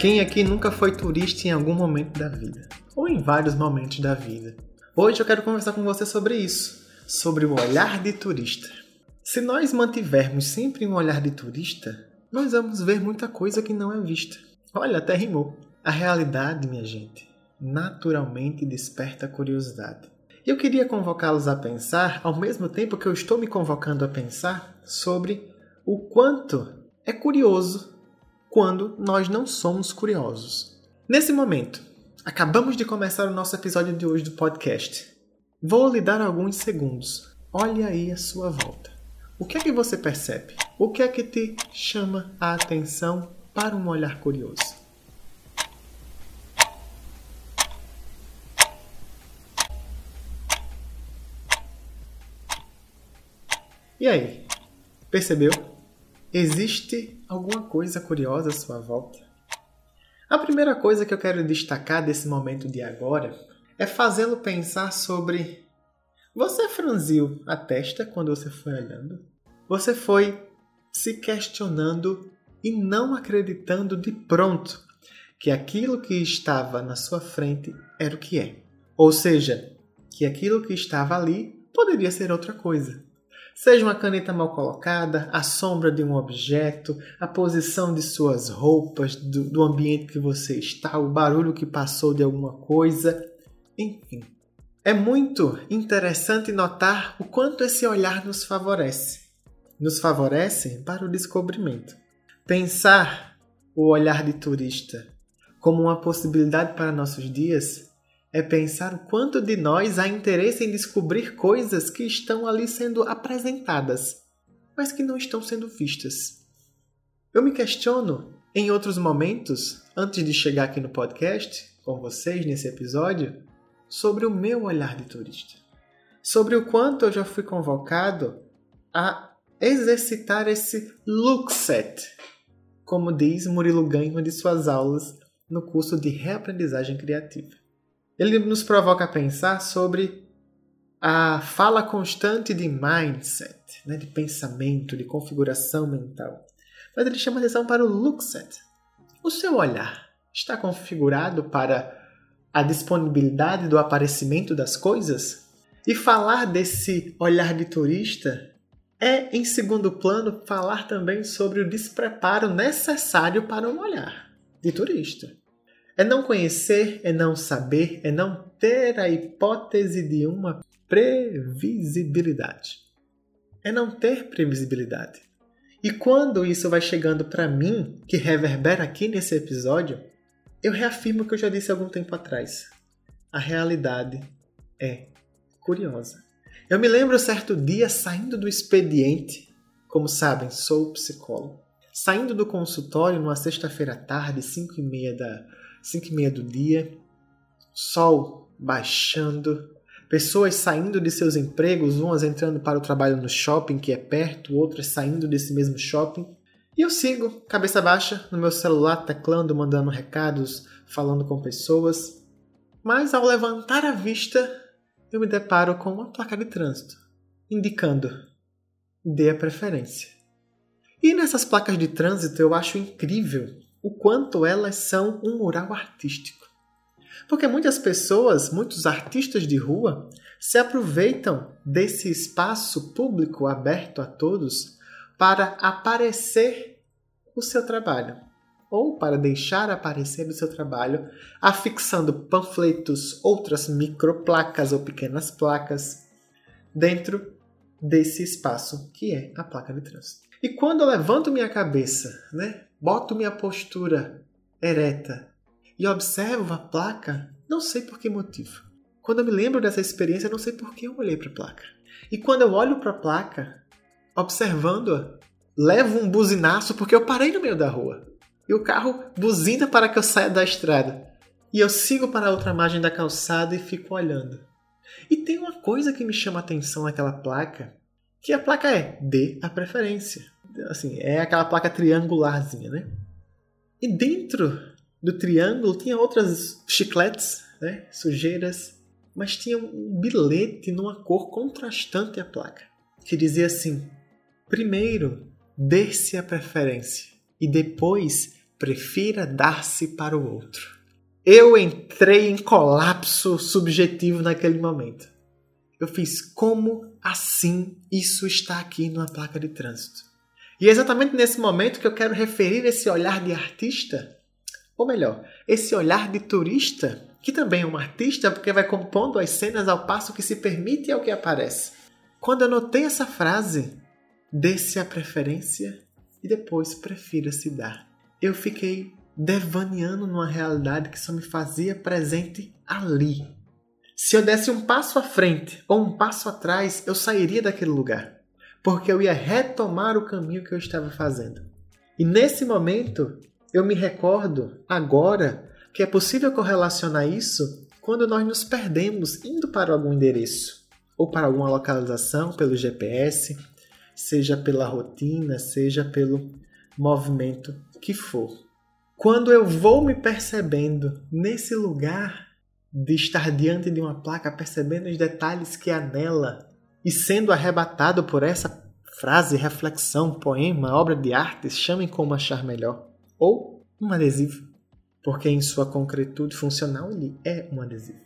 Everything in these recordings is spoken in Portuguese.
Quem aqui nunca foi turista em algum momento da vida? Ou em vários momentos da vida? Hoje eu quero conversar com você sobre isso, sobre o olhar de turista. Se nós mantivermos sempre um olhar de turista, nós vamos ver muita coisa que não é vista. Olha, até rimou. A realidade, minha gente, naturalmente desperta curiosidade. Eu queria convocá-los a pensar, ao mesmo tempo que eu estou me convocando a pensar, sobre o quanto é curioso quando nós não somos curiosos. Nesse momento, acabamos de começar o nosso episódio de hoje do podcast. Vou lhe dar alguns segundos. Olhe aí à sua volta. O que é que você percebe? O que é que te chama a atenção para um olhar curioso? E aí? Percebeu? Existe alguma coisa curiosa à sua volta? A primeira coisa que eu quero destacar desse momento de agora é fazê-lo pensar sobre. Você franziu a testa quando você foi olhando? Você foi se questionando e não acreditando de pronto que aquilo que estava na sua frente era o que é. Ou seja, que aquilo que estava ali poderia ser outra coisa. Seja uma caneta mal colocada, a sombra de um objeto, a posição de suas roupas, do, do ambiente que você está, o barulho que passou de alguma coisa, enfim. É muito interessante notar o quanto esse olhar nos favorece. Nos favorece para o descobrimento. Pensar o olhar de turista como uma possibilidade para nossos dias é pensar o quanto de nós há interesse em descobrir coisas que estão ali sendo apresentadas, mas que não estão sendo vistas. Eu me questiono em outros momentos, antes de chegar aqui no podcast com vocês nesse episódio, sobre o meu olhar de turista. Sobre o quanto eu já fui convocado a exercitar esse look set, como diz Murilo Ganho de suas aulas no curso de reaprendizagem criativa ele nos provoca a pensar sobre a fala constante de mindset, né, de pensamento, de configuração mental. Mas ele chama atenção para o look set. O seu olhar está configurado para a disponibilidade do aparecimento das coisas? E falar desse olhar de turista é, em segundo plano, falar também sobre o despreparo necessário para um olhar de turista. É não conhecer, é não saber, é não ter a hipótese de uma previsibilidade. É não ter previsibilidade. E quando isso vai chegando para mim, que reverbera aqui nesse episódio, eu reafirmo o que eu já disse algum tempo atrás. A realidade é curiosa. Eu me lembro certo dia saindo do expediente, como sabem, sou psicólogo, saindo do consultório numa sexta-feira à tarde, 5 e meia da, 5 e meia do dia, sol baixando, pessoas saindo de seus empregos, umas entrando para o trabalho no shopping que é perto, outras saindo desse mesmo shopping. E eu sigo, cabeça baixa, no meu celular, teclando, mandando recados, falando com pessoas. Mas ao levantar a vista, eu me deparo com uma placa de trânsito, indicando: dê a preferência. E nessas placas de trânsito eu acho incrível o quanto elas são um mural artístico. Porque muitas pessoas, muitos artistas de rua, se aproveitam desse espaço público aberto a todos para aparecer o seu trabalho ou para deixar aparecer o seu trabalho, afixando panfletos, outras microplacas ou pequenas placas dentro desse espaço que é a placa de trânsito. E quando eu levanto minha cabeça, né, boto minha postura ereta e observo a placa, não sei por que motivo. Quando eu me lembro dessa experiência, não sei por que eu olhei para a placa. E quando eu olho para a placa, observando-a, levo um buzinaço porque eu parei no meio da rua. E o carro buzina para que eu saia da estrada. E eu sigo para a outra margem da calçada e fico olhando. E tem uma coisa que me chama a atenção naquela placa, que a placa é dê a preferência assim, é aquela placa triangularzinha, né? E dentro do triângulo tinha outras chicletes, né? Sujeiras, mas tinha um bilhete numa cor contrastante à placa, que dizia assim: primeiro, dê-se a preferência e depois prefira dar-se para o outro. Eu entrei em colapso subjetivo naquele momento. Eu fiz como assim isso está aqui numa placa de trânsito? E é exatamente nesse momento que eu quero referir esse olhar de artista, ou melhor, esse olhar de turista, que também é um artista porque vai compondo as cenas ao passo que se permite ao que aparece. Quando eu notei essa frase, desse a preferência e depois prefira se dar. Eu fiquei devaneando numa realidade que só me fazia presente ali. Se eu desse um passo à frente ou um passo atrás, eu sairia daquele lugar porque eu ia retomar o caminho que eu estava fazendo. E nesse momento, eu me recordo agora que é possível correlacionar isso quando nós nos perdemos indo para algum endereço ou para alguma localização pelo GPS, seja pela rotina, seja pelo movimento que for. Quando eu vou me percebendo nesse lugar de estar diante de uma placa, percebendo os detalhes que há nela, e sendo arrebatado por essa frase, reflexão, poema, obra de arte, chamem como achar melhor, ou um adesivo, porque em sua concretude funcional ele é um adesivo.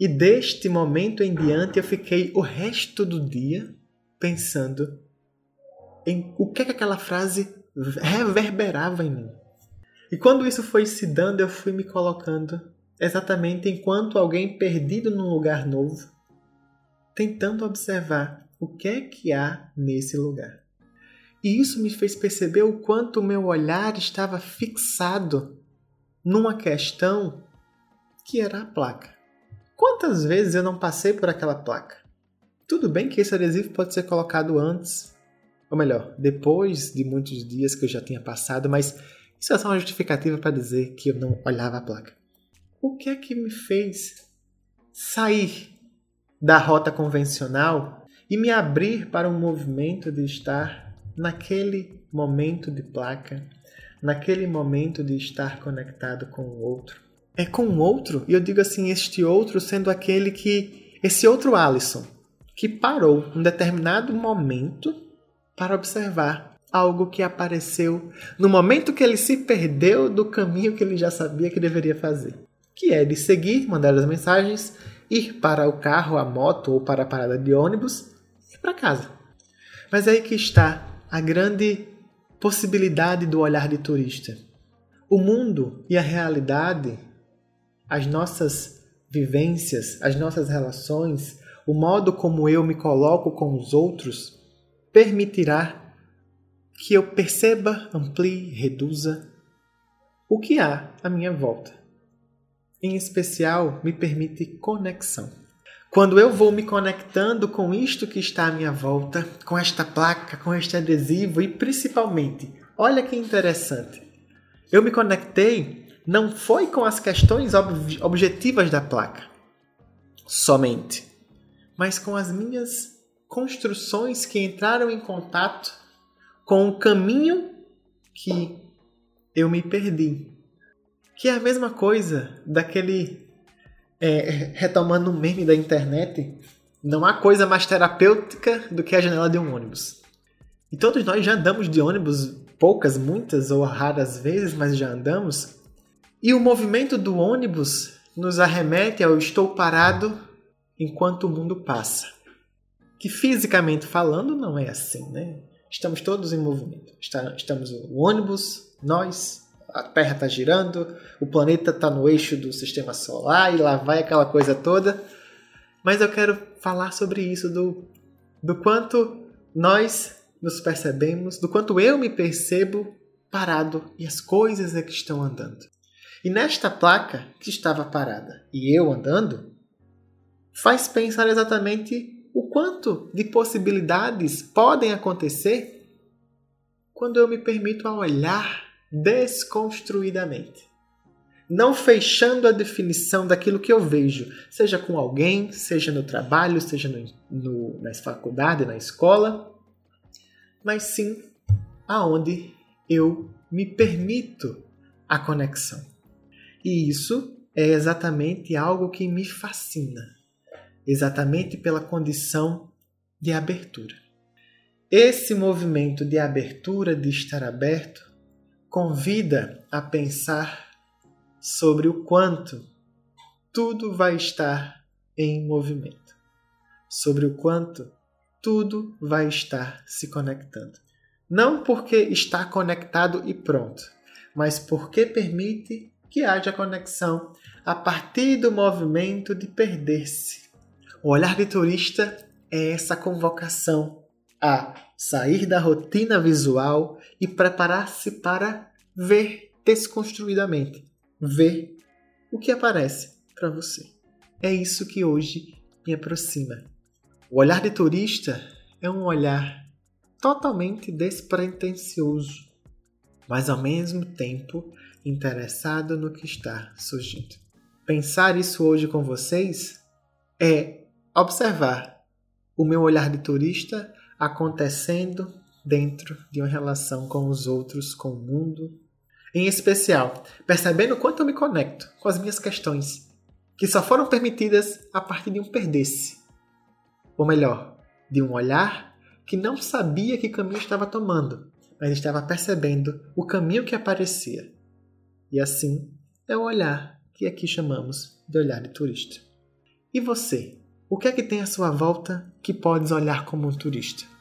E deste momento em diante eu fiquei o resto do dia pensando em o que, é que aquela frase reverberava em mim. E quando isso foi se dando, eu fui me colocando exatamente enquanto alguém perdido num lugar novo, tentando observar o que é que há nesse lugar. E isso me fez perceber o quanto o meu olhar estava fixado numa questão que era a placa. Quantas vezes eu não passei por aquela placa? Tudo bem que esse adesivo pode ser colocado antes, ou melhor, depois de muitos dias que eu já tinha passado, mas isso é só uma justificativa para dizer que eu não olhava a placa. O que é que me fez sair da rota convencional e me abrir para um movimento de estar naquele momento de placa, naquele momento de estar conectado com o outro. É com o outro, e eu digo assim, este outro sendo aquele que. Esse outro Alisson, que parou um determinado momento para observar algo que apareceu no momento que ele se perdeu do caminho que ele já sabia que deveria fazer, que é de seguir, mandar as mensagens ir para o carro, a moto ou para a parada de ônibus e para casa. Mas é aí que está a grande possibilidade do olhar de turista. O mundo e a realidade, as nossas vivências, as nossas relações, o modo como eu me coloco com os outros, permitirá que eu perceba, amplie, reduza o que há à minha volta em especial, me permite conexão. Quando eu vou me conectando com isto que está à minha volta, com esta placa, com este adesivo e principalmente, olha que interessante, eu me conectei não foi com as questões ob objetivas da placa somente, mas com as minhas construções que entraram em contato com o caminho que eu me perdi que é a mesma coisa daquele. É, retomando o meme da internet, não há coisa mais terapêutica do que a janela de um ônibus. E todos nós já andamos de ônibus poucas, muitas ou raras vezes, mas já andamos. E o movimento do ônibus nos arremete ao estou parado enquanto o mundo passa. Que fisicamente falando não é assim, né? Estamos todos em movimento. Estamos o ônibus, nós, a Terra está girando, o planeta está no eixo do sistema solar e lá vai aquela coisa toda. Mas eu quero falar sobre isso, do, do quanto nós nos percebemos, do quanto eu me percebo parado e as coisas é que estão andando. E nesta placa que estava parada e eu andando, faz pensar exatamente o quanto de possibilidades podem acontecer quando eu me permito a olhar desconstruidamente. Não fechando a definição daquilo que eu vejo, seja com alguém, seja no trabalho, seja no, no, na faculdade, na escola, mas sim aonde eu me permito a conexão. E isso é exatamente algo que me fascina, exatamente pela condição de abertura. Esse movimento de abertura, de estar aberto, convida a pensar sobre o quanto tudo vai estar em movimento, sobre o quanto tudo vai estar se conectando. Não porque está conectado e pronto, mas porque permite que haja conexão a partir do movimento de perder-se. O olhar de turista é essa convocação a sair da rotina visual e preparar-se para ver desconstruidamente, ver o que aparece para você. É isso que hoje me aproxima. O olhar de turista é um olhar totalmente despretensioso, mas ao mesmo tempo interessado no que está surgindo. Pensar isso hoje com vocês é observar o meu olhar de turista acontecendo dentro de uma relação com os outros, com o mundo. Em especial, percebendo quanto eu me conecto com as minhas questões, que só foram permitidas a partir de um perder-se. Ou melhor, de um olhar que não sabia que caminho estava tomando, mas estava percebendo o caminho que aparecia. E assim é o olhar que aqui chamamos de olhar de turista. E você? O que é que tem à sua volta que podes olhar como um turista?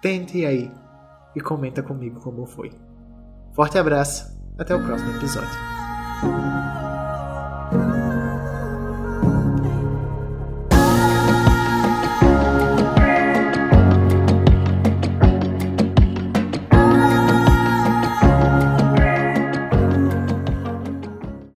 Tente aí e comenta comigo como foi. Forte abraço, até o próximo episódio.